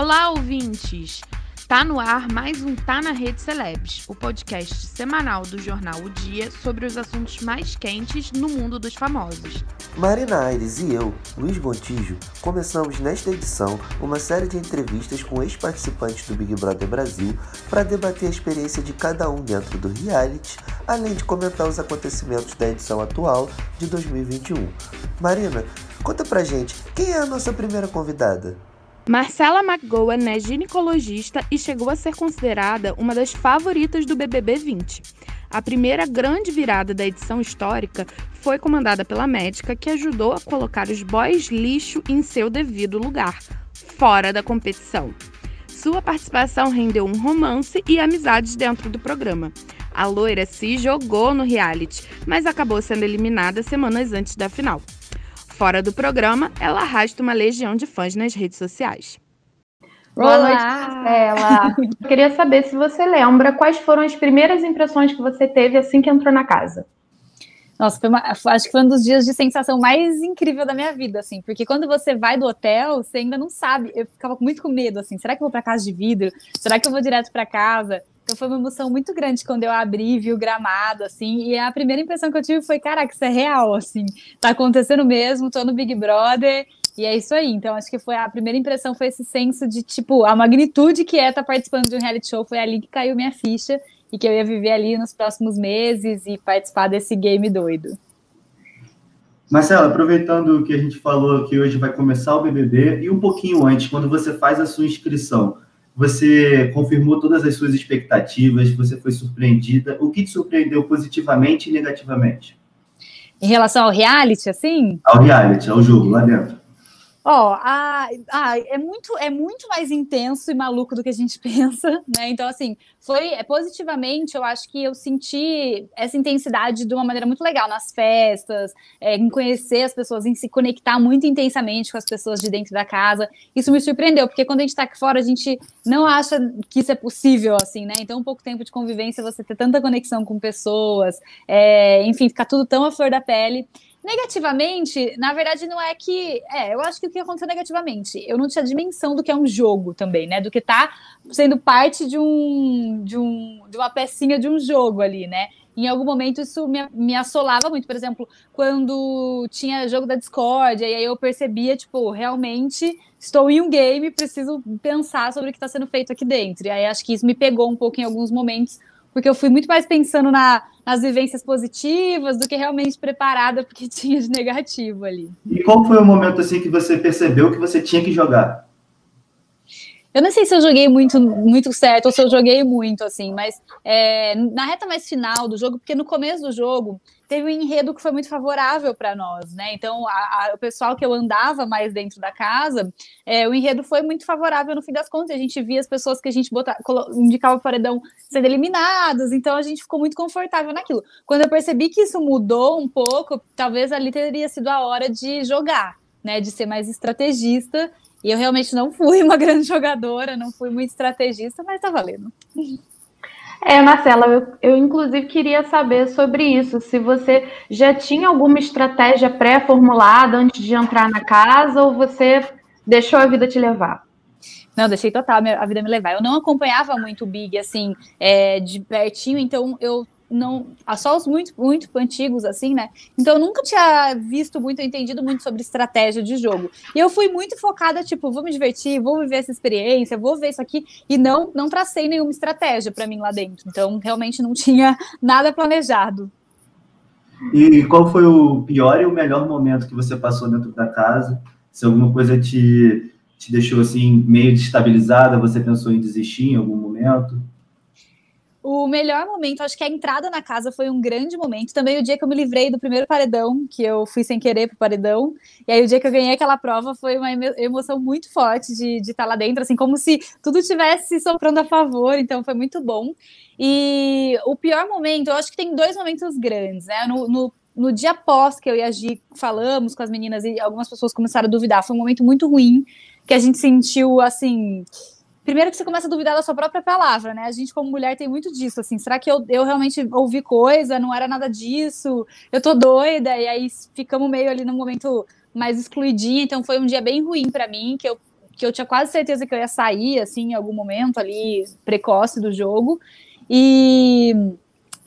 Olá, ouvintes! Tá no ar mais um Tá na Rede Celebs, o podcast semanal do jornal O Dia sobre os assuntos mais quentes no mundo dos famosos. Marina Aires e eu, Luiz Gontijo, começamos nesta edição uma série de entrevistas com ex-participantes do Big Brother Brasil para debater a experiência de cada um dentro do reality, além de comentar os acontecimentos da edição atual de 2021. Marina, conta pra gente, quem é a nossa primeira convidada? Marcela McGowan é ginecologista e chegou a ser considerada uma das favoritas do BBB 20. A primeira grande virada da edição histórica foi comandada pela médica que ajudou a colocar os boys lixo em seu devido lugar, fora da competição. Sua participação rendeu um romance e amizades dentro do programa. A loira se jogou no reality, mas acabou sendo eliminada semanas antes da final. Fora do programa, ela arrasta uma legião de fãs nas redes sociais. Boa noite, Marcela. Queria saber se você lembra quais foram as primeiras impressões que você teve assim que entrou na casa. Nossa, uma, acho que foi um dos dias de sensação mais incrível da minha vida, assim, porque quando você vai do hotel, você ainda não sabe. Eu ficava muito com medo, assim, será que eu vou para casa de vidro? Será que eu vou direto para casa? Então foi uma emoção muito grande quando eu abri e vi o gramado, assim, e a primeira impressão que eu tive foi, caraca, isso é real, assim, tá acontecendo mesmo, tô no Big Brother, e é isso aí. Então, acho que foi a primeira impressão foi esse senso de, tipo, a magnitude que é estar tá participando de um reality show, foi ali que caiu minha ficha, e que eu ia viver ali nos próximos meses e participar desse game doido. Marcela, aproveitando que a gente falou que hoje vai começar o BBB, e um pouquinho antes, quando você faz a sua inscrição, você confirmou todas as suas expectativas, você foi surpreendida. O que te surpreendeu positivamente e negativamente? Em relação ao reality, assim? Ao reality, ao jogo, lá dentro. Ó, oh, é muito é muito mais intenso e maluco do que a gente pensa, né? Então, assim, foi é, positivamente, eu acho que eu senti essa intensidade de uma maneira muito legal nas festas, é, em conhecer as pessoas, em se conectar muito intensamente com as pessoas de dentro da casa. Isso me surpreendeu, porque quando a gente tá aqui fora, a gente não acha que isso é possível, assim, né? Então, um pouco tempo de convivência, você ter tanta conexão com pessoas, é, enfim, ficar tudo tão à flor da pele. Negativamente, na verdade, não é que. É, eu acho que o que aconteceu negativamente, eu não tinha dimensão do que é um jogo também, né? Do que tá sendo parte de um, de um de uma pecinha de um jogo ali, né? Em algum momento isso me, me assolava muito. Por exemplo, quando tinha jogo da Discord, aí eu percebia, tipo, realmente estou em um game, preciso pensar sobre o que está sendo feito aqui dentro. E aí acho que isso me pegou um pouco em alguns momentos, porque eu fui muito mais pensando na, nas vivências positivas do que realmente preparada porque tinha de negativo ali. E qual foi o momento assim que você percebeu que você tinha que jogar? Eu não sei se eu joguei muito, muito certo ou se eu joguei muito, assim, mas é, na reta mais final do jogo, porque no começo do jogo teve um enredo que foi muito favorável para nós, né? Então, a, a, o pessoal que eu andava mais dentro da casa, é, o enredo foi muito favorável no fim das contas. A gente via as pessoas que a gente botava, indicava o paredão sendo eliminadas, então a gente ficou muito confortável naquilo. Quando eu percebi que isso mudou um pouco, talvez ali teria sido a hora de jogar, né? De ser mais estrategista e eu realmente não fui uma grande jogadora, não fui muito estrategista, mas tá valendo. É, Marcela, eu, eu inclusive queria saber sobre isso. Se você já tinha alguma estratégia pré-formulada antes de entrar na casa ou você deixou a vida te levar? Não, deixei total a vida me levar. Eu não acompanhava muito o Big, assim, é, de pertinho, então eu não só os muito muito antigos assim, né? Então eu nunca tinha visto muito, entendido muito sobre estratégia de jogo. E eu fui muito focada, tipo, vou me divertir, vou viver essa experiência, vou ver isso aqui e não não tracei nenhuma estratégia para mim lá dentro. Então realmente não tinha nada planejado. E qual foi o pior e o melhor momento que você passou dentro da casa? Se alguma coisa te, te deixou assim meio destabilizada, você pensou em desistir em algum momento? O melhor momento, acho que a entrada na casa foi um grande momento. Também o dia que eu me livrei do primeiro paredão, que eu fui sem querer pro paredão. E aí o dia que eu ganhei aquela prova foi uma emoção muito forte de estar tá lá dentro, assim, como se tudo tivesse soprando a favor. Então foi muito bom. E o pior momento, eu acho que tem dois momentos grandes, né? No, no, no dia após que eu e a Gi falamos com as meninas e algumas pessoas começaram a duvidar, foi um momento muito ruim, que a gente sentiu, assim primeiro que você começa a duvidar da sua própria palavra, né? A gente, como mulher, tem muito disso, assim, será que eu, eu realmente ouvi coisa, não era nada disso, eu tô doida, e aí ficamos meio ali no momento mais excluidinha, então foi um dia bem ruim para mim, que eu porque eu tinha quase certeza que eu ia sair, assim, em algum momento ali, precoce do jogo. E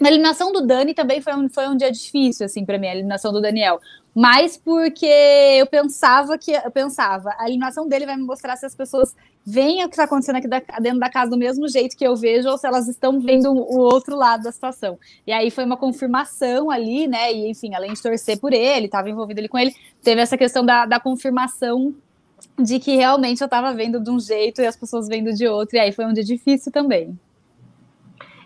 a eliminação do Dani também foi um, foi um dia difícil, assim, para mim, a eliminação do Daniel. Mas porque eu pensava que eu pensava, a eliminação dele vai me mostrar se as pessoas veem o que está acontecendo aqui da, dentro da casa do mesmo jeito que eu vejo, ou se elas estão vendo o outro lado da situação. E aí foi uma confirmação ali, né? E enfim, além de torcer por ele, estava envolvido ali com ele, teve essa questão da, da confirmação de que realmente eu estava vendo de um jeito e as pessoas vendo de outro. E aí foi um dia difícil também.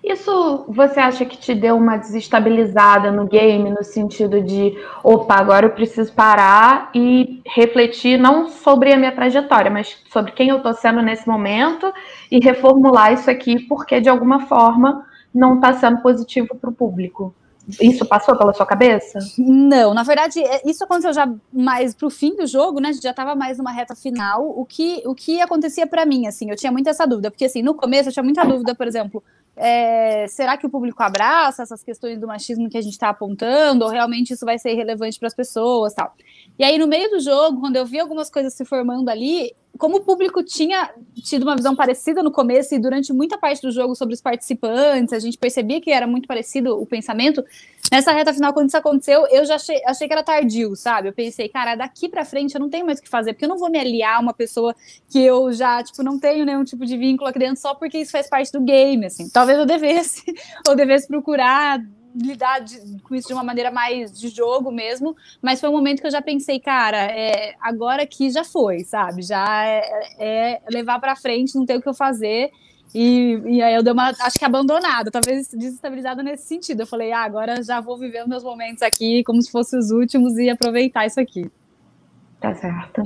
Isso você acha que te deu uma desestabilizada no game, no sentido de, opa, agora eu preciso parar e refletir não sobre a minha trajetória, mas sobre quem eu tô sendo nesse momento e reformular isso aqui, porque de alguma forma não está sendo positivo para o público. Isso passou pela sua cabeça? Não, na verdade, é, isso aconteceu já mais pro fim do jogo, né? A gente já estava mais numa reta final. O que, o que acontecia para mim, assim, eu tinha muita essa dúvida, porque assim, no começo eu tinha muita dúvida, por exemplo, é, será que o público abraça essas questões do machismo que a gente está apontando, ou realmente isso vai ser relevante para as pessoas tal? E aí, no meio do jogo, quando eu vi algumas coisas se formando ali, como o público tinha tido uma visão parecida no começo e durante muita parte do jogo sobre os participantes, a gente percebia que era muito parecido o pensamento. Nessa reta final, quando isso aconteceu, eu já achei, achei que era tardio, sabe? Eu pensei, cara, daqui para frente eu não tenho mais o que fazer, porque eu não vou me aliar a uma pessoa que eu já, tipo, não tenho nenhum tipo de vínculo aqui dentro só porque isso faz parte do game, assim. Talvez eu devesse, ou devesse procurar lidar de, com isso de uma maneira mais de jogo mesmo, mas foi um momento que eu já pensei, cara, é, agora aqui já foi, sabe? Já é, é levar para frente, não tem o que eu fazer. E, e, aí eu dei uma, acho que abandonada, talvez desestabilizada nesse sentido. Eu falei, ah, agora já vou viver meus momentos aqui como se fossem os últimos e aproveitar isso aqui. Tá certo.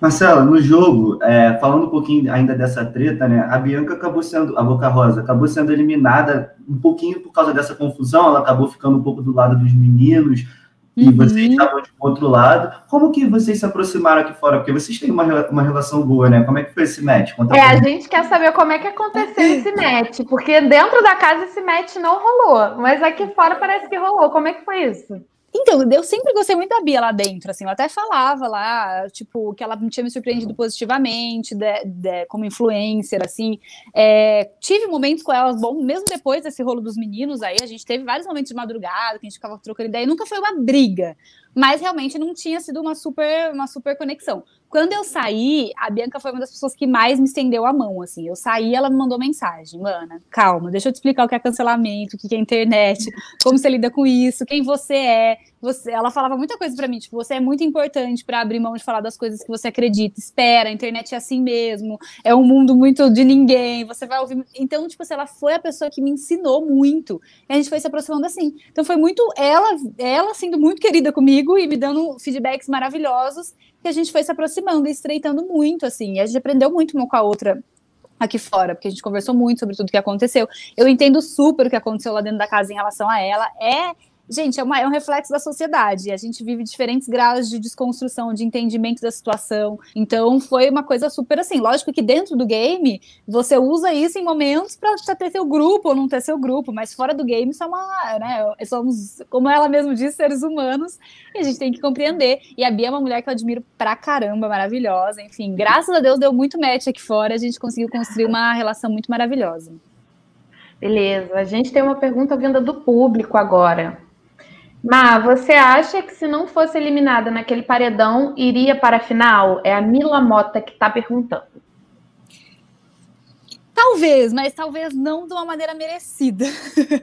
Marcela, no jogo, é, falando um pouquinho ainda dessa treta, né? A Bianca acabou sendo, a Boca Rosa, acabou sendo eliminada um pouquinho por causa dessa confusão, ela acabou ficando um pouco do lado dos meninos, e uhum. vocês estavam de outro lado. Como que vocês se aproximaram aqui fora? Porque vocês têm uma, uma relação boa, né? Como é que foi esse match? Conta é, a gente quer saber como é que aconteceu esse match, porque dentro da casa esse match não rolou, mas aqui fora parece que rolou. Como é que foi isso? Então, eu sempre gostei muito da Bia lá dentro, assim, eu até falava lá, tipo, que ela tinha me surpreendido positivamente, de, de, como influencer, assim, é, tive momentos com ela bom, mesmo depois desse rolo dos meninos aí, a gente teve vários momentos de madrugada, que a gente ficava trocando ideia, nunca foi uma briga, mas realmente não tinha sido uma super, uma super conexão. Quando eu saí, a Bianca foi uma das pessoas que mais me estendeu a mão, assim. Eu saí, ela me mandou mensagem, mana, calma, deixa eu te explicar o que é cancelamento, o que é internet, como você lida com isso, quem você é. Você, ela falava muita coisa para mim, tipo, você é muito importante para abrir mão de falar das coisas que você acredita. Espera, a internet é assim mesmo, é um mundo muito de ninguém, você vai ouvir. Então, tipo, assim, ela foi a pessoa que me ensinou muito. E a gente foi se aproximando assim. Então foi muito ela, ela sendo muito querida comigo e me dando feedbacks maravilhosos que a gente foi se aproximando e estreitando muito, assim. E a gente aprendeu muito uma com a outra aqui fora, porque a gente conversou muito sobre tudo que aconteceu. Eu entendo super o que aconteceu lá dentro da casa em relação a ela. É Gente, é, uma, é, um reflexo da sociedade. A gente vive diferentes graus de desconstrução, de entendimento da situação. Então, foi uma coisa super assim. Lógico que dentro do game, você usa isso em momentos para ter seu grupo ou não ter seu grupo, mas fora do game, é uma. Né, somos, como ela mesma disse, seres humanos, e a gente tem que compreender. E a Bia é uma mulher que eu admiro pra caramba, maravilhosa. Enfim, graças a Deus deu muito match aqui fora, a gente conseguiu construir uma relação muito maravilhosa. Beleza, a gente tem uma pergunta vinda do público agora. Má, você acha que se não fosse eliminada naquele paredão, iria para a final? É a Mila Mota que está perguntando. Talvez, mas talvez não de uma maneira merecida.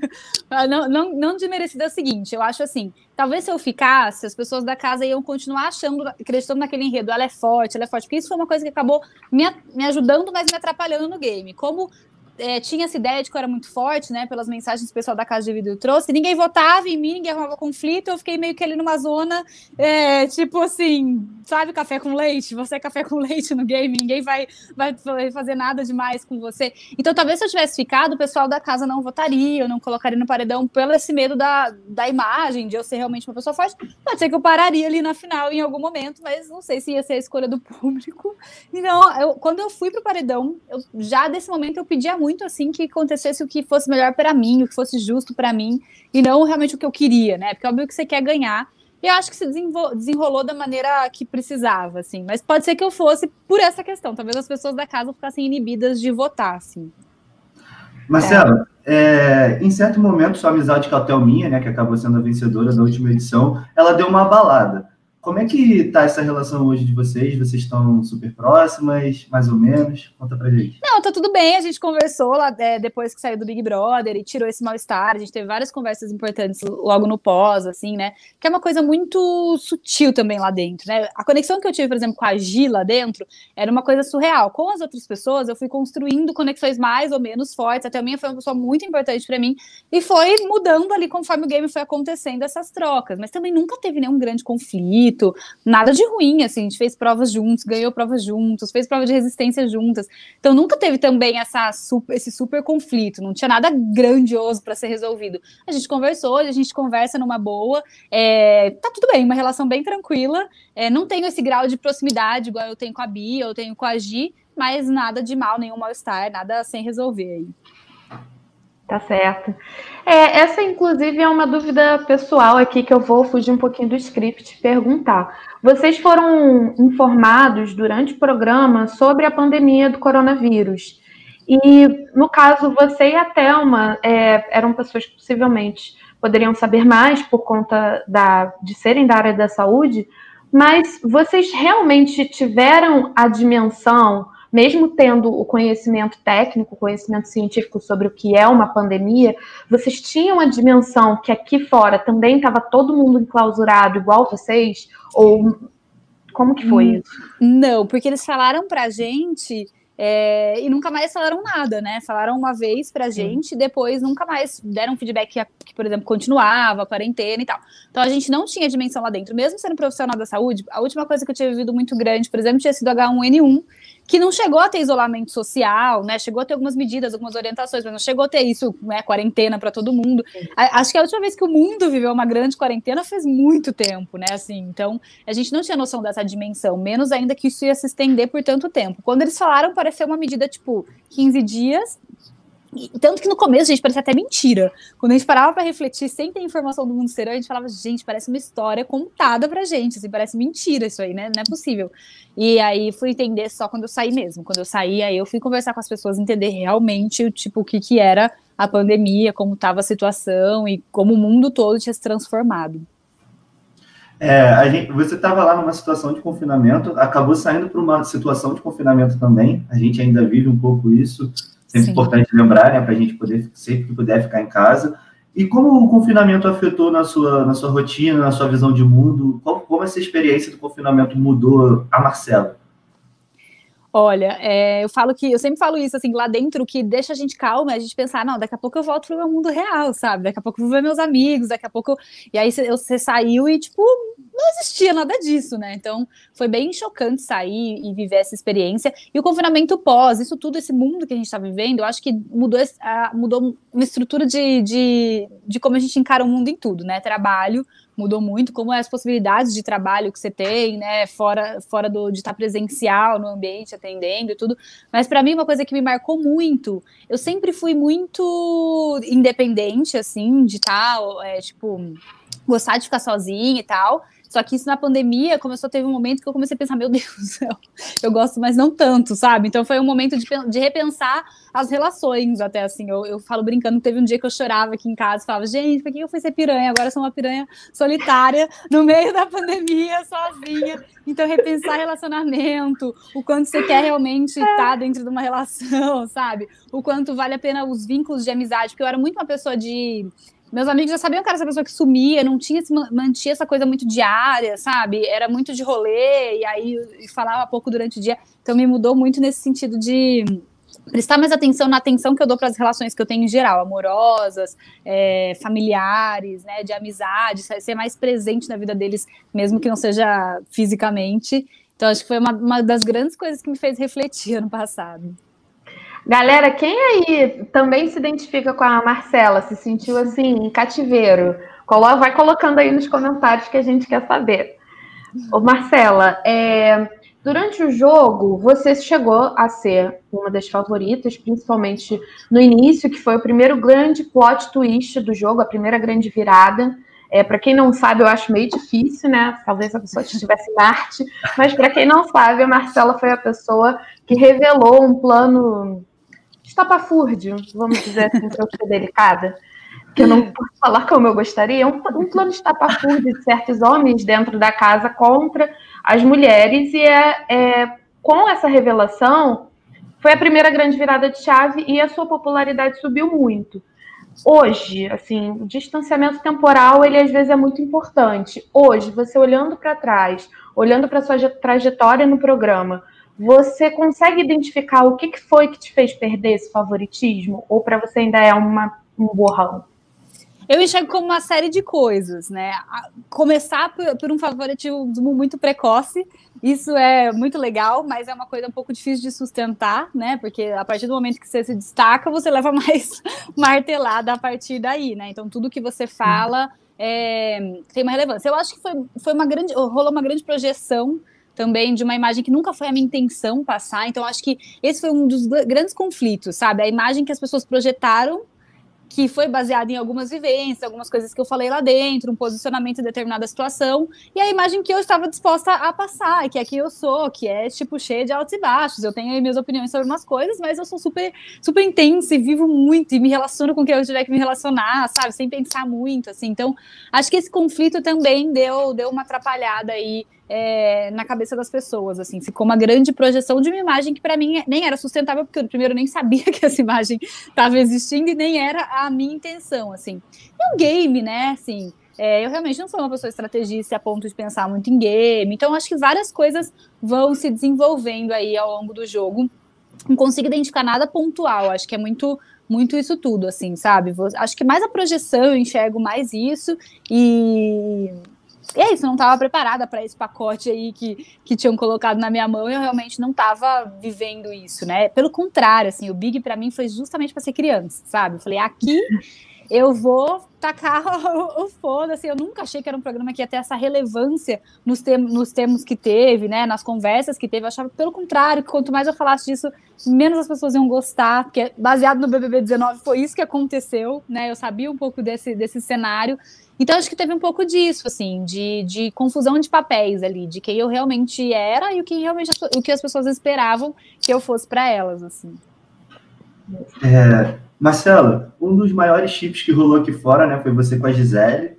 não, não, não de merecida é o seguinte, eu acho assim, talvez se eu ficasse, as pessoas da casa iam continuar achando, acreditando naquele enredo, ela é forte, ela é forte, porque isso foi uma coisa que acabou me, me ajudando, mas me atrapalhando no game. Como é, tinha essa ideia de que eu era muito forte, né? Pelas mensagens que o pessoal da Casa de Vidro trouxe. Ninguém votava em mim, ninguém arrumava conflito. Eu fiquei meio que ali numa zona, é, tipo assim, sabe, café com leite? Você é café com leite no game, ninguém vai, vai fazer nada demais com você. Então, talvez se eu tivesse ficado, o pessoal da casa não votaria, eu não colocaria no paredão pelo esse medo da, da imagem, de eu ser realmente uma pessoa forte. Pode ser que eu pararia ali na final em algum momento, mas não sei se ia ser a escolha do público. Então, eu, quando eu fui pro paredão, eu, já desse momento eu pedia muito muito assim que acontecesse o que fosse melhor para mim, o que fosse justo para mim, e não realmente o que eu queria, né? Porque é óbvio que você quer ganhar. E eu acho que se desenrolou da maneira que precisava, assim. Mas pode ser que eu fosse por essa questão. Talvez as pessoas da casa ficassem inibidas de votar, assim. Marcela, é. É, em certo momento, sua amizade com a Thelminha, né, que acabou sendo a vencedora da última edição, ela deu uma abalada. Como é que tá essa relação hoje de vocês? Vocês estão super próximas, mais ou menos? Conta pra gente. Não, tá tudo bem. A gente conversou lá é, depois que saiu do Big Brother e tirou esse mal-estar. A gente teve várias conversas importantes logo no pós, assim, né? Que é uma coisa muito sutil também lá dentro, né? A conexão que eu tive, por exemplo, com a Gi lá dentro era uma coisa surreal. Com as outras pessoas, eu fui construindo conexões mais ou menos fortes. Até a minha foi uma pessoa muito importante para mim e foi mudando ali conforme o game foi acontecendo essas trocas. Mas também nunca teve nenhum grande conflito conflito, nada de ruim, assim, a gente fez provas juntos, ganhou provas juntos, fez prova de resistência juntas. Então nunca teve também essa super, esse super conflito, não tinha nada grandioso para ser resolvido. A gente conversou, a gente conversa numa boa, é, tá tudo bem, uma relação bem tranquila. É, não tenho esse grau de proximidade igual eu tenho com a Bia, eu tenho com a Gi, mas nada de mal, nenhum mal-estar, nada sem resolver aí. Tá certo. É, essa, inclusive, é uma dúvida pessoal aqui que eu vou fugir um pouquinho do script e perguntar. Vocês foram informados durante o programa sobre a pandemia do coronavírus. E, no caso, você e a Thelma é, eram pessoas que possivelmente poderiam saber mais por conta da, de serem da área da saúde, mas vocês realmente tiveram a dimensão mesmo tendo o conhecimento técnico, o conhecimento científico sobre o que é uma pandemia, vocês tinham a dimensão que aqui fora também estava todo mundo enclausurado igual vocês? Ou como que foi hum, isso? Não, porque eles falaram pra gente é, e nunca mais falaram nada, né? Falaram uma vez pra gente, e depois nunca mais deram feedback que, que, por exemplo, continuava a quarentena e tal. Então a gente não tinha dimensão lá dentro. Mesmo sendo profissional da saúde, a última coisa que eu tinha vivido muito grande, por exemplo, tinha sido H1N1, que não chegou a ter isolamento social, né? Chegou a ter algumas medidas, algumas orientações, mas não chegou a ter isso, né? Quarentena para todo mundo. acho que a última vez que o mundo viveu uma grande quarentena fez muito tempo, né? Assim, então a gente não tinha noção dessa dimensão, menos ainda que isso ia se estender por tanto tempo. Quando eles falaram, pareceu uma medida tipo 15 dias, tanto que no começo, gente, parecia até mentira. Quando a gente parava para refletir, sem ter informação do mundo exterior, a gente falava, gente, parece uma história contada pra gente, assim, parece mentira isso aí, né? Não é possível. E aí fui entender só quando eu saí mesmo. Quando eu saí, aí eu fui conversar com as pessoas, entender realmente, tipo, o que que era a pandemia, como estava a situação e como o mundo todo tinha se transformado. É, gente, você estava lá numa situação de confinamento, acabou saindo para uma situação de confinamento também. A gente ainda vive um pouco isso Sempre Sim. importante lembrar, né, para a gente poder, sempre que puder, ficar em casa. E como o confinamento afetou na sua, na sua rotina, na sua visão de mundo? Como, como essa experiência do confinamento mudou a Marcela? Olha, é, eu falo que eu sempre falo isso assim, lá dentro, que deixa a gente calma, a gente pensar, não, daqui a pouco eu volto pro meu mundo real, sabe? Daqui a pouco eu vou ver meus amigos, daqui a pouco. E aí você saiu e, tipo, não existia nada disso, né? Então foi bem chocante sair e viver essa experiência. E o confinamento pós, isso tudo, esse mundo que a gente está vivendo, eu acho que mudou, mudou uma estrutura de, de, de como a gente encara o mundo em tudo, né? Trabalho mudou muito, como é as possibilidades de trabalho que você tem, né, fora, fora do, de estar presencial no ambiente, atendendo e tudo. Mas para mim, uma coisa que me marcou muito, eu sempre fui muito independente, assim, de tal, é, tipo, gostar de ficar sozinha e tal. Só que isso na pandemia começou a ter um momento que eu comecei a pensar, meu Deus do céu, eu gosto, mas não tanto, sabe? Então foi um momento de, de repensar as relações, até assim. Eu, eu falo brincando teve um dia que eu chorava aqui em casa, falava, gente, por que eu fui ser piranha? Agora eu sou uma piranha solitária, no meio da pandemia, sozinha. Então, repensar relacionamento, o quanto você quer realmente estar dentro de uma relação, sabe? O quanto vale a pena os vínculos de amizade, porque eu era muito uma pessoa de meus amigos já sabiam que era essa pessoa que sumia, não tinha mantinha essa coisa muito diária, sabe? Era muito de rolê, e aí falava pouco durante o dia. Então me mudou muito nesse sentido de prestar mais atenção na atenção que eu dou para as relações que eu tenho em geral, amorosas, é, familiares, né, de amizade, ser mais presente na vida deles, mesmo que não seja fisicamente. Então, acho que foi uma, uma das grandes coisas que me fez refletir ano passado. Galera, quem aí também se identifica com a Marcela, se sentiu assim, em cativeiro? Vai colocando aí nos comentários que a gente quer saber. Ô, Marcela, é, durante o jogo, você chegou a ser uma das favoritas, principalmente no início, que foi o primeiro grande plot twist do jogo, a primeira grande virada. É, para quem não sabe, eu acho meio difícil, né? Talvez a pessoa estivesse em Marte, mas para quem não sabe, a Marcela foi a pessoa que revelou um plano estapafúrdio, vamos dizer assim, para eu ser delicada, que eu não posso falar como eu gostaria, um, um plano estapafúrdio de certos homens dentro da casa contra as mulheres, e é, é com essa revelação foi a primeira grande virada de chave e a sua popularidade subiu muito. Hoje, assim, o distanciamento temporal, ele às vezes é muito importante. Hoje, você olhando para trás, olhando para sua trajetória no programa, você consegue identificar o que, foi que te fez perder esse favoritismo? Ou para você ainda é uma, um borrão? Eu enxergo como uma série de coisas, né? Começar por, por, um favoritismo muito precoce, isso é muito legal, mas é uma coisa um pouco difícil de sustentar, né? Porque a partir do momento que você se destaca, você leva mais martelada a partir daí, né? Então tudo que você fala é, tem uma relevância. Eu acho que foi, foi uma grande, rolou uma grande projeção também de uma imagem que nunca foi a minha intenção passar. Então, acho que esse foi um dos grandes conflitos, sabe? A imagem que as pessoas projetaram que foi baseada em algumas vivências, algumas coisas que eu falei lá dentro, um posicionamento em determinada situação, e a imagem que eu estava disposta a passar, que é que eu sou, que é tipo cheia de altos e baixos. Eu tenho minhas opiniões sobre umas coisas, mas eu sou super super intensa e vivo muito e me relaciono com quem eu tiver que me relacionar, sabe, sem pensar muito, assim. Então, acho que esse conflito também deu deu uma atrapalhada aí é, na cabeça das pessoas, assim, ficou uma grande projeção de uma imagem que para mim nem era sustentável, porque eu primeiro nem sabia que essa imagem estava existindo e nem era a minha intenção, assim. E um game, né, assim, é, eu realmente não sou uma pessoa estrategista a ponto de pensar muito em game, então acho que várias coisas vão se desenvolvendo aí ao longo do jogo. Não consigo identificar nada pontual, acho que é muito muito isso tudo, assim, sabe? Acho que mais a projeção eu enxergo mais isso e e é isso, não estava preparada para esse pacote aí que, que tinham colocado na minha mão eu realmente não estava vivendo isso, né? Pelo contrário, assim, o Big para mim foi justamente para ser criança, sabe? Eu falei, aqui eu vou tacar o, o foda, assim, eu nunca achei que era um programa que ia ter essa relevância nos, tem, nos termos que teve, né, nas conversas que teve, eu achava pelo contrário, que quanto mais eu falasse disso, menos as pessoas iam gostar, porque baseado no BBB 19 foi isso que aconteceu, né, eu sabia um pouco desse, desse cenário, então, acho que teve um pouco disso, assim, de, de confusão de papéis ali, de quem eu realmente era e o que realmente o que as pessoas esperavam que eu fosse para elas, assim. É, Marcela, um dos maiores chips que rolou aqui fora, né, foi você com a Gisele.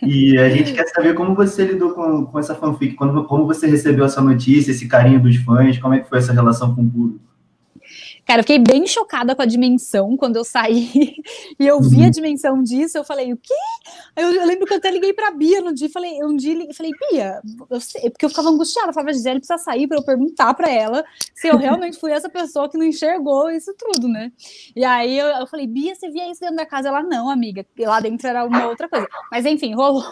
E a gente quer saber como você lidou com, com essa fanfic, como, como você recebeu essa notícia, esse carinho dos fãs, como é que foi essa relação com o público? Cara, eu fiquei bem chocada com a dimensão quando eu saí e eu vi a uhum. dimensão disso. Eu falei, o quê? Eu, eu lembro que eu até liguei pra Bia no dia. Falei, um dia falei, Bia, eu sei, porque eu ficava angustiada. Eu falava, Gisele precisa sair para eu perguntar para ela se eu realmente fui essa pessoa que não enxergou isso tudo, né? E aí eu, eu falei, Bia, você via isso dentro da casa? Ela, não, amiga, lá dentro era uma outra coisa. Mas enfim, rolou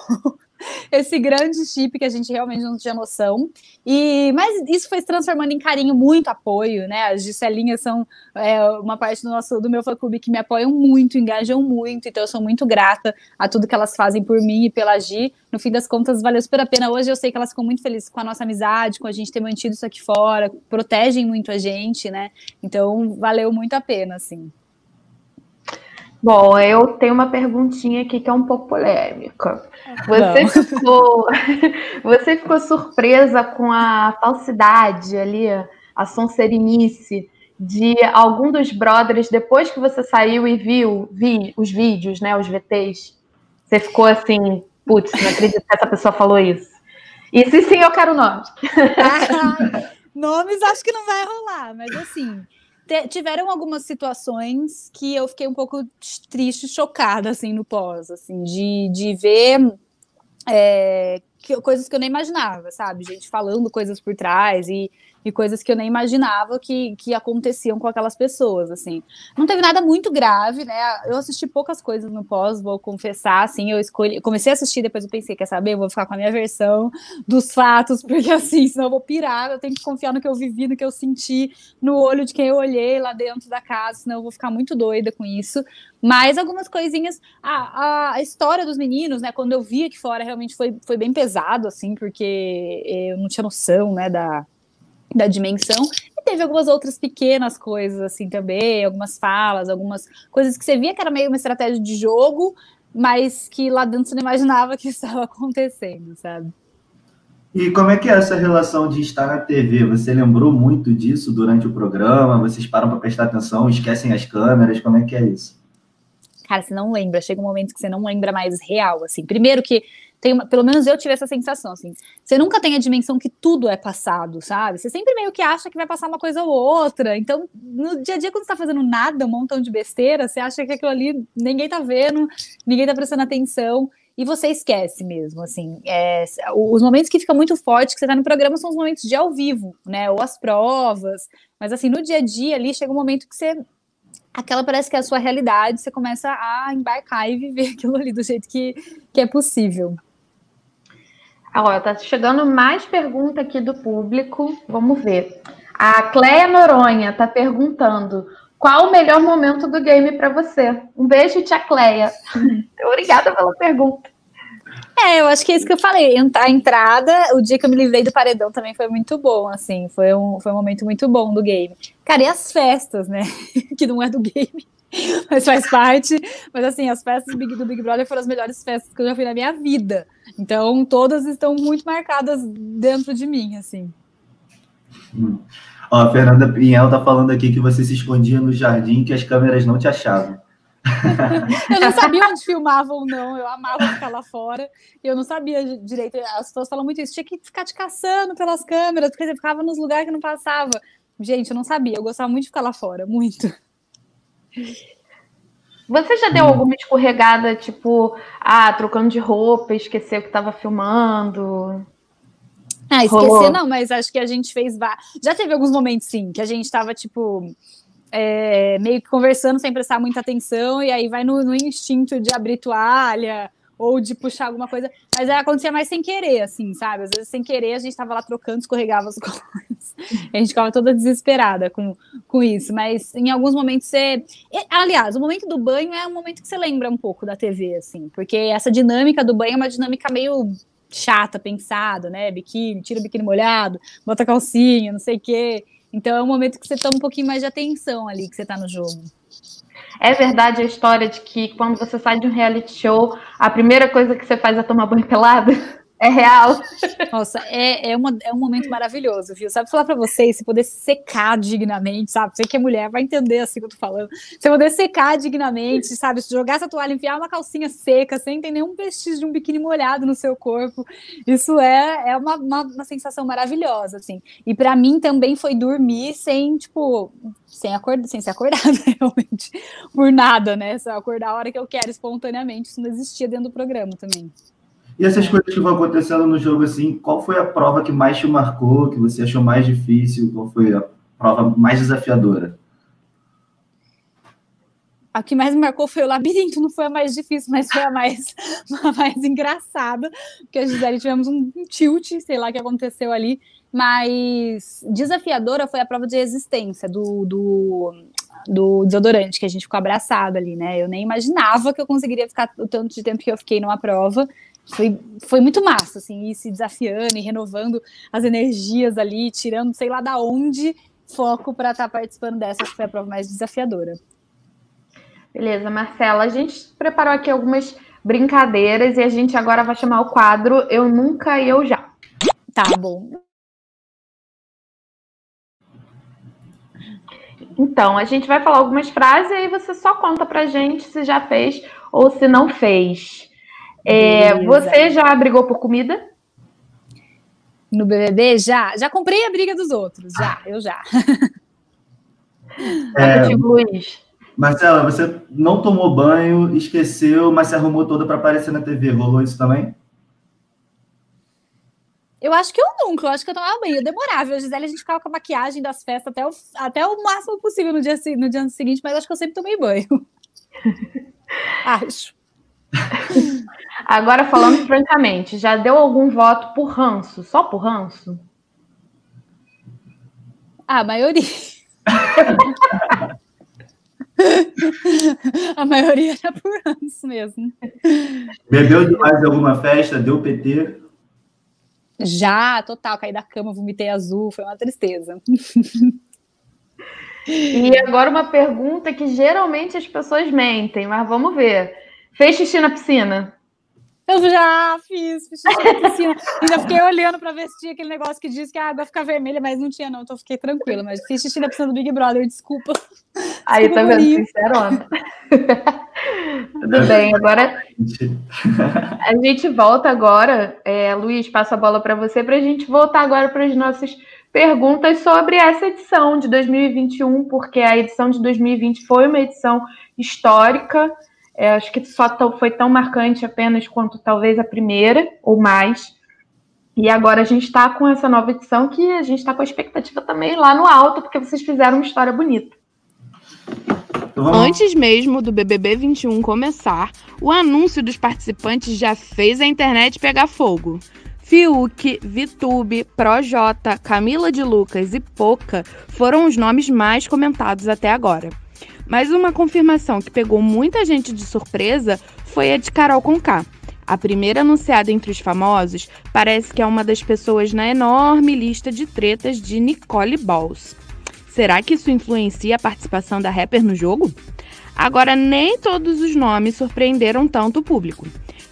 esse grande chip que a gente realmente não tinha noção. E mas isso foi se transformando em carinho, muito apoio, né? As Giselinhas são é, uma parte do nosso do meu fã clube que me apoiam muito, engajam muito, então eu sou muito grata a tudo que elas fazem por mim e pela Gi. No fim das contas, valeu super a pena. Hoje eu sei que elas ficam muito felizes com a nossa amizade, com a gente ter mantido isso aqui fora, protegem muito a gente, né? Então, valeu muito a pena, assim. Bom, eu tenho uma perguntinha aqui que é um pouco polêmica. Você ficou, você ficou surpresa com a falsidade ali, a sonserinice de algum dos brothers depois que você saiu e viu vi, os vídeos, né, os VTs? Você ficou assim, putz, não acredito que essa pessoa falou isso. E se sim, eu quero nomes. Ah, nomes acho que não vai rolar, mas assim, tiveram algumas situações que eu fiquei um pouco triste, chocada, assim, no pós, assim, de, de ver é, que, coisas que eu nem imaginava, sabe? Gente falando coisas por trás e e coisas que eu nem imaginava que, que aconteciam com aquelas pessoas, assim. Não teve nada muito grave, né? Eu assisti poucas coisas no pós, vou confessar, assim, eu escolhi, comecei a assistir, depois eu pensei, quer saber, eu vou ficar com a minha versão dos fatos, porque assim, senão eu vou pirar, eu tenho que confiar no que eu vivi, no que eu senti, no olho de quem eu olhei lá dentro da casa, senão eu vou ficar muito doida com isso. Mas algumas coisinhas, a, a história dos meninos, né, quando eu vi aqui fora, realmente foi, foi bem pesado, assim, porque eu não tinha noção, né, da da dimensão. E teve algumas outras pequenas coisas assim também, algumas falas, algumas coisas que você via que era meio uma estratégia de jogo, mas que lá dentro você não imaginava que estava acontecendo, sabe? E como é que é essa relação de estar na TV? Você lembrou muito disso durante o programa? Vocês param para prestar atenção, esquecem as câmeras? Como é que é isso? Cara, você não lembra. Chega um momento que você não lembra mais real, assim. Primeiro que tem uma, pelo menos eu tive essa sensação, assim. Você nunca tem a dimensão que tudo é passado, sabe? Você sempre meio que acha que vai passar uma coisa ou outra. Então, no dia a dia, quando você tá fazendo nada, um montão de besteira, você acha que aquilo ali ninguém tá vendo, ninguém tá prestando atenção e você esquece mesmo, assim, é, os momentos que fica muito forte que você tá no programa são os momentos de ao vivo, né, ou as provas, mas assim, no dia a dia ali chega um momento que você, aquela parece que é a sua realidade, você começa a embarcar e viver aquilo ali do jeito que, que é possível. Olha, tá chegando mais pergunta aqui do público, vamos ver. A Cleia Noronha tá perguntando qual o melhor momento do game para você? Um beijo, tia Cleia. Obrigada pela pergunta. É, eu acho que é isso que eu falei. A entrada, o dia que eu me livrei do paredão também foi muito bom, assim. Foi um, foi um momento muito bom do game. Cara, e as festas, né? que não é do game, mas faz parte. Mas, assim, as festas do Big, do Big Brother foram as melhores festas que eu já fui na minha vida. Então, todas estão muito marcadas dentro de mim, assim. Hum. Ó, a Fernanda Pinhel tá falando aqui que você se escondia no jardim que as câmeras não te achavam. eu não sabia onde filmavam, não. Eu amava ficar lá fora. E eu não sabia direito. As pessoas falam muito isso. Tinha que ficar te caçando pelas câmeras, porque você ficava nos lugares que não passava. Gente, eu não sabia. Eu gostava muito de ficar lá fora. Muito. Você já deu hum. alguma escorregada, tipo, ah, trocando de roupa, esqueceu que estava filmando? Ah, esquecer Rolou. não, mas acho que a gente fez. Já teve alguns momentos, sim, que a gente tava, tipo, é, meio que conversando sem prestar muita atenção, e aí vai no, no, instinto de abrir toalha ou de puxar alguma coisa. Mas aí acontecia mais sem querer, assim, sabe? Às vezes sem querer a gente tava lá trocando, escorregava as coisas. a gente ficava toda desesperada com, com isso. Mas em alguns momentos você. Aliás, o momento do banho é um momento que você lembra um pouco da TV, assim, porque essa dinâmica do banho é uma dinâmica meio chata, pensado, né? Biquíni, tira o biquíni molhado, bota calcinha, não sei o quê. Então é um momento que você toma um pouquinho mais de atenção ali que você tá no jogo. É verdade a história de que quando você sai de um reality show, a primeira coisa que você faz é tomar banho pelado? É real. Nossa, é, é, uma, é um momento maravilhoso, viu? Sabe falar para vocês, se poder secar dignamente, sabe? Você que é mulher vai entender assim que eu tô falando. Se poder secar dignamente, sabe? Se jogar essa toalha, enfiar uma calcinha seca, sem ter nenhum vestígio de um biquíni molhado no seu corpo, isso é, é uma, uma, uma sensação maravilhosa, assim. E para mim também foi dormir sem, tipo, sem, acordar, sem ser acordada, realmente, por nada, né? Só acordar a hora que eu quero, espontaneamente. Isso não existia dentro do programa também. E essas coisas que vão acontecendo no jogo, assim, qual foi a prova que mais te marcou, que você achou mais difícil? Qual foi a prova mais desafiadora? A que mais me marcou foi o labirinto, não foi a mais difícil, mas foi a mais, a mais engraçada, porque a Gisele tivemos um, tilt, sei lá o que aconteceu ali, mas desafiadora foi a prova de resistência do, do, do desodorante, que a gente ficou abraçado ali, né? Eu nem imaginava que eu conseguiria ficar o tanto de tempo que eu fiquei numa prova, foi, foi muito massa, assim, ir se desafiando e renovando as energias ali, tirando sei lá da onde foco para estar tá participando dessa, que foi a prova mais desafiadora. Beleza, Marcela, a gente preparou aqui algumas brincadeiras e a gente agora vai chamar o quadro Eu Nunca e Eu Já. Tá bom. Então, a gente vai falar algumas frases e aí você só conta pra gente se já fez ou se não fez. É, você já brigou por comida? No BBB? Já. Já comprei a briga dos outros. Já, eu já. É, Luiz. Marcela, você não tomou banho, esqueceu, mas se arrumou toda para aparecer na TV. Rolou isso também? Eu acho que eu nunca, eu acho que eu tomava banho. Eu demorava. Eu, Gisele, a gente ficava com a maquiagem das festas até o, até o máximo possível no dia, no dia seguinte, mas acho que eu sempre tomei banho. acho. Agora, falando francamente, já deu algum voto por ranço? Só por ranço? a maioria. a maioria era por ranço mesmo. Bebeu demais em alguma festa? Deu PT? Já, total. Caí da cama, vomitei azul, foi uma tristeza. E agora uma pergunta que geralmente as pessoas mentem, mas vamos ver. Fez xixi na piscina? Eu já fiz, fiz xixi na piscina. Ainda fiquei olhando para ver se tinha aquele negócio que diz que a água fica vermelha, mas não tinha, não. Então fiquei tranquila. Mas fiz xixi na piscina do Big Brother, desculpa. Aí, tá vendo? Sincerona. Tudo bem, agora a gente volta agora. É, Luiz, passa a bola para você para a gente voltar agora para as nossas perguntas sobre essa edição de 2021, porque a edição de 2020 foi uma edição histórica. É, acho que só foi tão marcante apenas quanto talvez a primeira, ou mais. E agora a gente está com essa nova edição que a gente está com a expectativa também lá no alto, porque vocês fizeram uma história bonita. Então Antes mesmo do BBB 21 começar, o anúncio dos participantes já fez a internet pegar fogo. Fiuk, Vitube, Projota, Camila de Lucas e Poca foram os nomes mais comentados até agora. Mas uma confirmação que pegou muita gente de surpresa foi a de Carol Conká. A primeira anunciada entre os famosos parece que é uma das pessoas na enorme lista de tretas de Nicole Balls. Será que isso influencia a participação da rapper no jogo? Agora, nem todos os nomes surpreenderam tanto o público.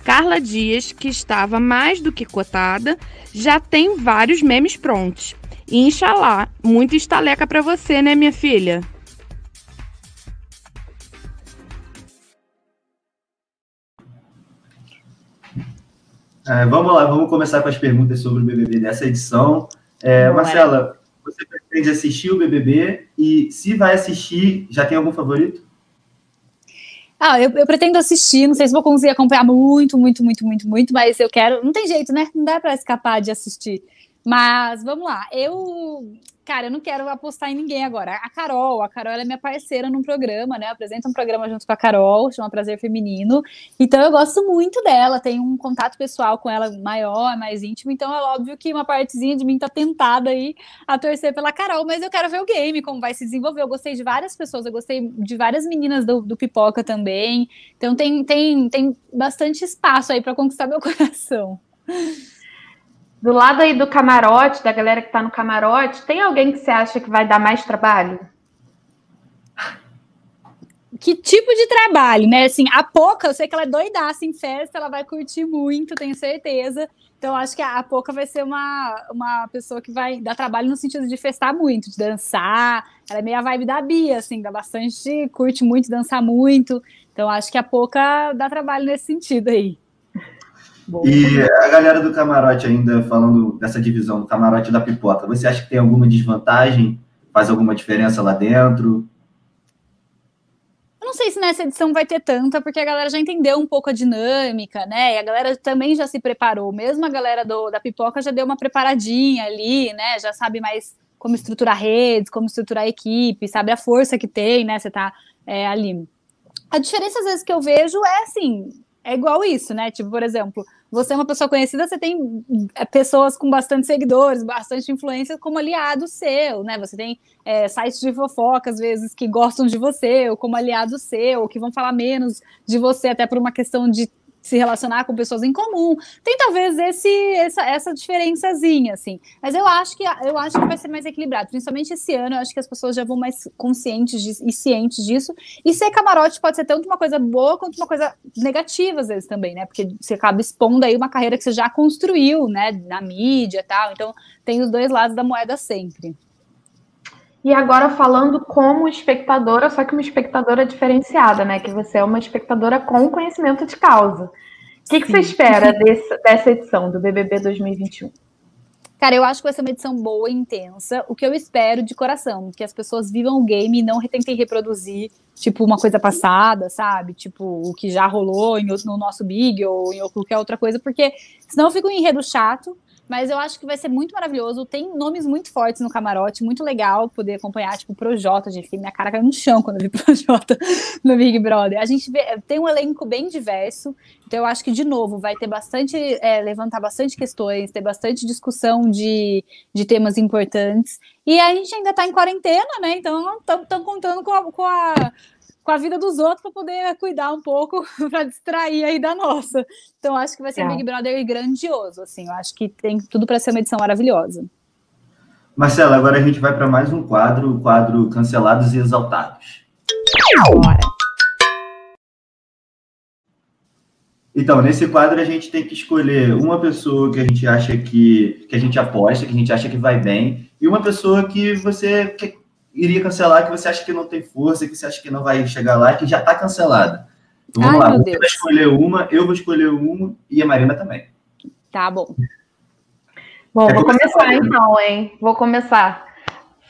Carla Dias, que estava mais do que cotada, já tem vários memes prontos. Inshallah, muita estaleca para você, né, minha filha? É, vamos lá, vamos começar com as perguntas sobre o BBB dessa edição. É, Marcela, você pretende assistir o BBB e se vai assistir, já tem algum favorito? Ah, eu, eu, pretendo assistir, não sei se vou conseguir acompanhar muito, muito, muito, muito, muito, mas eu quero. Não tem jeito, né? Não dá para escapar de assistir. Mas vamos lá. Eu Cara, eu não quero apostar em ninguém agora. A Carol, a Carol é minha parceira num programa, né? Apresenta um programa junto com a Carol, chama Prazer Feminino. Então eu gosto muito dela, tenho um contato pessoal com ela maior, mais íntimo. Então é óbvio que uma partezinha de mim tá tentada aí a torcer pela Carol, mas eu quero ver o game, como vai se desenvolver. Eu gostei de várias pessoas, eu gostei de várias meninas do, do Pipoca também. Então tem, tem, tem bastante espaço aí para conquistar meu coração. Do lado aí do camarote, da galera que está no camarote, tem alguém que você acha que vai dar mais trabalho? Que tipo de trabalho, né? Assim, a Poca, eu sei que ela é doidaça em festa, ela vai curtir muito, tenho certeza. Então, acho que a Poca vai ser uma, uma pessoa que vai dar trabalho no sentido de festar muito, de dançar. Ela é meio a vibe da Bia, assim, dá bastante, curte muito, dançar muito. Então, acho que a Poca dá trabalho nesse sentido aí. E a galera do camarote, ainda falando dessa divisão do camarote da pipoca, você acha que tem alguma desvantagem? Faz alguma diferença lá dentro? Eu não sei se nessa edição vai ter tanta, porque a galera já entendeu um pouco a dinâmica, né? E a galera também já se preparou. Mesmo a galera do, da pipoca já deu uma preparadinha ali, né? Já sabe mais como estruturar redes, como estruturar a equipe, sabe a força que tem, né? Você tá é, ali. A diferença, às vezes, que eu vejo é assim: é igual isso, né? Tipo, por exemplo, você é uma pessoa conhecida, você tem é, pessoas com bastante seguidores, bastante influência como aliado seu, né? Você tem é, sites de fofoca, às vezes, que gostam de você, ou como aliado seu, ou que vão falar menos de você, até por uma questão de se relacionar com pessoas em comum. Tem talvez esse, essa, essa diferençazinha, assim. Mas eu acho que eu acho que vai ser mais equilibrado. Principalmente esse ano, eu acho que as pessoas já vão mais conscientes de, e cientes disso. E ser camarote pode ser tanto uma coisa boa quanto uma coisa negativa, às vezes, também, né? Porque você acaba expondo aí uma carreira que você já construiu, né? Na mídia e tal. Então, tem os dois lados da moeda sempre. E agora falando como espectadora, só que uma espectadora diferenciada, né? Que você é uma espectadora com conhecimento de causa. O que, que você espera desse, dessa edição do BBB 2021? Cara, eu acho que vai ser uma edição boa e intensa. O que eu espero de coração, que as pessoas vivam o game e não tentem reproduzir, tipo, uma coisa passada, sabe? Tipo, o que já rolou no nosso Big ou em qualquer outra coisa, porque senão fica um enredo chato mas eu acho que vai ser muito maravilhoso. Tem nomes muito fortes no camarote, muito legal poder acompanhar, tipo, Projota, gente. Minha cara caiu no chão quando eu vi Projota no Big Brother. A gente vê, tem um elenco bem diverso, então eu acho que, de novo, vai ter bastante, é, levantar bastante questões, ter bastante discussão de, de temas importantes. E a gente ainda está em quarentena, né? Então estamos contando com a, com a com a vida dos outros para poder cuidar um pouco, para distrair aí da nossa. Então, acho que vai ser é. um Big Brother grandioso, assim. Eu acho que tem tudo para ser uma edição maravilhosa. Marcela, agora a gente vai para mais um quadro, o quadro Cancelados e Exaltados. Bora. Então, nesse quadro a gente tem que escolher uma pessoa que a gente acha que, que a gente aposta, que a gente acha que vai bem, e uma pessoa que você que iria cancelar, que você acha que não tem força, que você acha que não vai chegar lá, que já está cancelada. Então, vamos Ai, lá, você vai escolher uma, eu vou escolher uma e a Marina também. Tá bom. Bom, vou começar então, hein? Vou começar.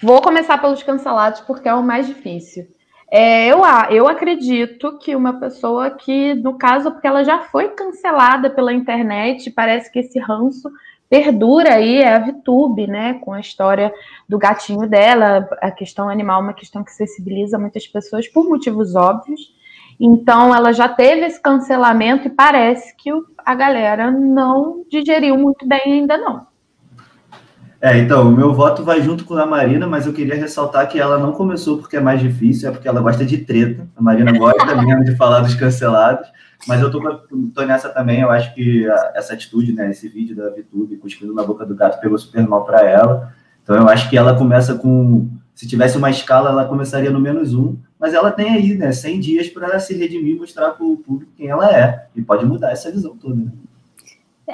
Vou começar pelos cancelados, porque é o mais difícil. É, eu, eu acredito que uma pessoa que, no caso, porque ela já foi cancelada pela internet, parece que esse ranço perdura aí, é a VTube, né? Com a história do gatinho dela, a questão animal, uma questão que sensibiliza muitas pessoas por motivos óbvios. Então, ela já teve esse cancelamento e parece que a galera não digeriu muito bem ainda não. É, então, o meu voto vai junto com a Marina, mas eu queria ressaltar que ela não começou porque é mais difícil, é porque ela gosta de treta. A Marina gosta mesmo de falar dos cancelados, mas eu tô, tô nessa também. Eu acho que a, essa atitude, né, esse vídeo da VTube cuspindo na boca do gato pegou super mal para ela. Então, eu acho que ela começa com. Se tivesse uma escala, ela começaria no menos um, mas ela tem aí, né, 100 dias para se redimir e mostrar para o público quem ela é. E pode mudar essa visão toda. Né?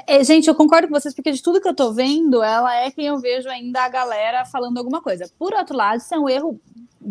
É, gente, eu concordo com vocês, porque de tudo que eu tô vendo, ela é quem eu vejo ainda a galera falando alguma coisa. Por outro lado, isso é um erro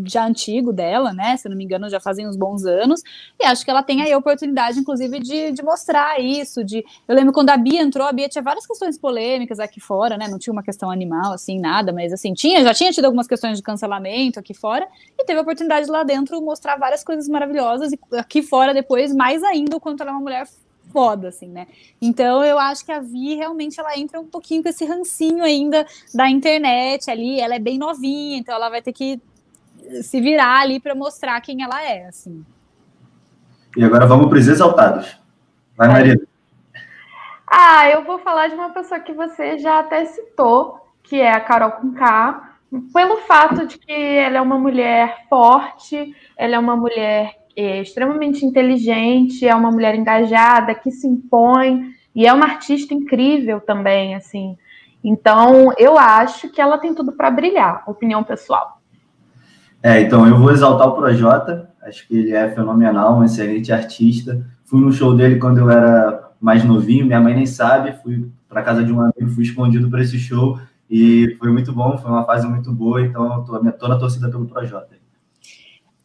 já antigo dela, né? Se não me engano, já fazem uns bons anos. E acho que ela tem aí a oportunidade, inclusive, de, de mostrar isso. De... Eu lembro quando a Bia entrou, a Bia tinha várias questões polêmicas aqui fora, né? Não tinha uma questão animal, assim, nada, mas assim, tinha, já tinha tido algumas questões de cancelamento aqui fora, e teve a oportunidade lá dentro mostrar várias coisas maravilhosas, e aqui fora, depois, mais ainda, o quanto ela é uma mulher foda, assim, né? Então eu acho que a Vi realmente ela entra um pouquinho com esse rancinho ainda da internet ali, ela é bem novinha, então ela vai ter que se virar ali para mostrar quem ela é, assim. E agora vamos para os exaltados. Vai, Maria. Ah, eu vou falar de uma pessoa que você já até citou, que é a Carol Conká, pelo fato de que ela é uma mulher forte, ela é uma mulher é extremamente inteligente, é uma mulher engajada, que se impõe e é uma artista incrível também, assim. Então, eu acho que ela tem tudo para brilhar, opinião pessoal. É, então eu vou exaltar o Projota, acho que ele é fenomenal, um excelente artista. Fui no show dele quando eu era mais novinho, minha mãe nem sabe, fui para casa de um amigo, fui escondido para esse show e foi muito bom, foi uma fase muito boa, então eu tô, tô na torcida pelo Projota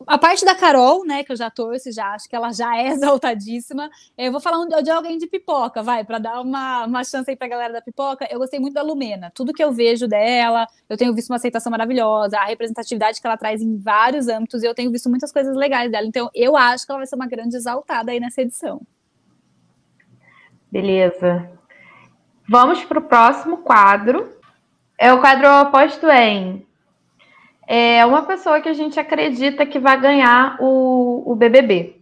a parte da Carol, né, que eu já torço, já acho que ela já é exaltadíssima. Eu vou falar de alguém de pipoca, vai, para dar uma, uma chance aí pra galera da pipoca. Eu gostei muito da Lumena. Tudo que eu vejo dela, eu tenho visto uma aceitação maravilhosa, a representatividade que ela traz em vários âmbitos, e eu tenho visto muitas coisas legais dela. Então, eu acho que ela vai ser uma grande exaltada aí nessa edição. Beleza. Vamos para o próximo quadro. É o quadro oposto em é uma pessoa que a gente acredita que vai ganhar o, o BBB.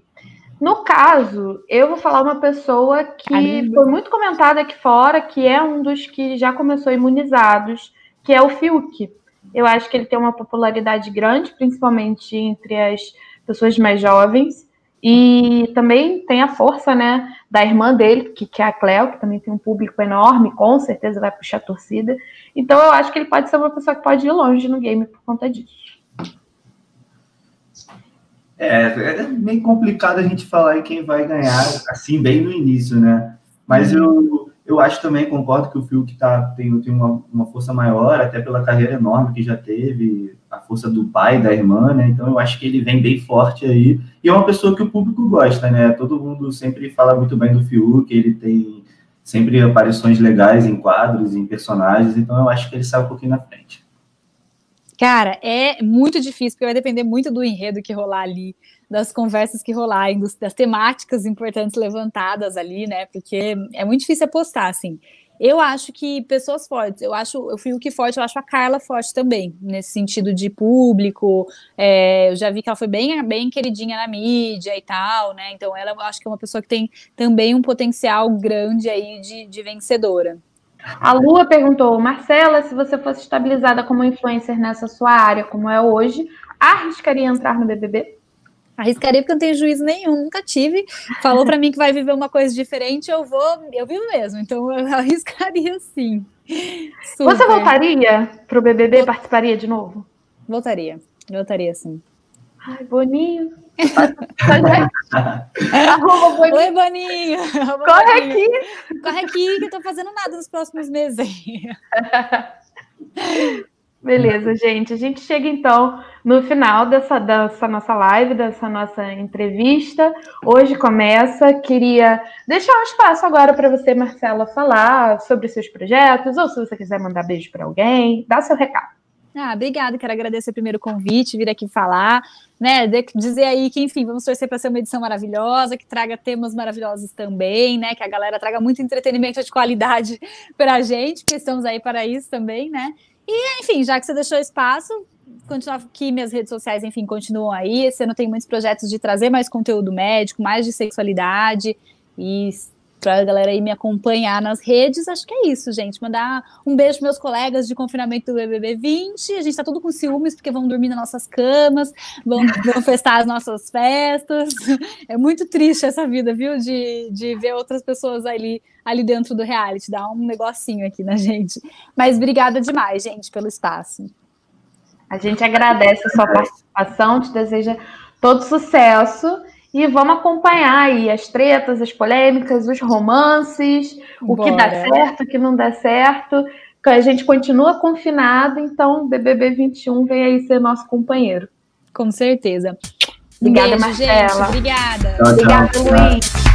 No caso, eu vou falar uma pessoa que foi muito comentada aqui fora, que é um dos que já começou imunizados, que é o Fiuk. Eu acho que ele tem uma popularidade grande, principalmente entre as pessoas mais jovens. E também tem a força, né, da irmã dele, que, que é a Cleo, que também tem um público enorme, com certeza vai puxar a torcida. Então eu acho que ele pode ser uma pessoa que pode ir longe no game por conta disso. É, é meio complicado a gente falar em quem vai ganhar, assim, bem no início, né? Mas eu, eu acho também, concordo que o Fiuk tá, tem, tem uma, uma força maior, até pela carreira enorme que já teve, a força do pai, da irmã, né? Então eu acho que ele vem bem forte aí. E é uma pessoa que o público gosta, né? Todo mundo sempre fala muito bem do Fiuk, ele tem sempre aparições legais em quadros, em personagens, então eu acho que ele sai um pouquinho na frente. Cara, é muito difícil, porque vai depender muito do enredo que rolar ali, das conversas que rolarem, das temáticas importantes levantadas ali, né? Porque é muito difícil apostar, assim. Eu acho que pessoas fortes, eu acho, eu fui o que forte, eu acho a Carla forte também, nesse sentido de público. É, eu já vi que ela foi bem, bem queridinha na mídia e tal, né? Então ela eu acho que é uma pessoa que tem também um potencial grande aí de, de vencedora. A Lua perguntou, Marcela, se você fosse estabilizada como influencer nessa sua área, como é hoje, arriscaria entrar no BBB? Arriscaria porque eu não tenho juízo nenhum, nunca tive. Falou para mim que vai viver uma coisa diferente, eu vou, eu vivo mesmo. Então eu arriscaria sim. Super. Você voltaria para o BBB? Participaria de novo? Voltaria, voltaria sim. Ai, Boninho. Arroba Boninho. Oi, Boninho. Arroba Corre Boninho. aqui. Corre aqui, que eu tô fazendo nada nos próximos meses. Beleza, gente. A gente chega então no final dessa, dessa nossa live, dessa nossa entrevista. Hoje começa. Queria deixar um espaço agora para você, Marcela, falar sobre seus projetos, ou se você quiser mandar beijo para alguém, dá seu recado. Ah, obrigada, quero agradecer primeiro o convite, vir aqui falar, né, dizer aí que, enfim, vamos torcer para ser uma edição maravilhosa, que traga temas maravilhosos também, né, que a galera traga muito entretenimento de qualidade para a gente, que estamos aí para isso também, né, e, enfim, já que você deixou espaço, continuar aqui, minhas redes sociais, enfim, continuam aí. Esse ano tem muitos projetos de trazer mais conteúdo médico, mais de sexualidade e para a galera aí me acompanhar nas redes. Acho que é isso, gente. Mandar um beijo para meus colegas de confinamento do BBB 20. A gente está tudo com ciúmes porque vão dormir nas nossas camas, vão, vão festar as nossas festas. É muito triste essa vida, viu? De, de ver outras pessoas ali, ali dentro do reality. Dá um negocinho aqui na gente. Mas obrigada demais, gente, pelo espaço. A gente agradece a sua participação, te deseja todo sucesso. E vamos acompanhar aí as tretas, as polêmicas, os romances, o que dá certo, o que não dá certo. A gente continua confinado, então BBB 21 vem aí ser nosso companheiro. Com certeza. Obrigada, Beijo, Marcela. Gente, obrigada. Tchau, Obrigada, Luiz.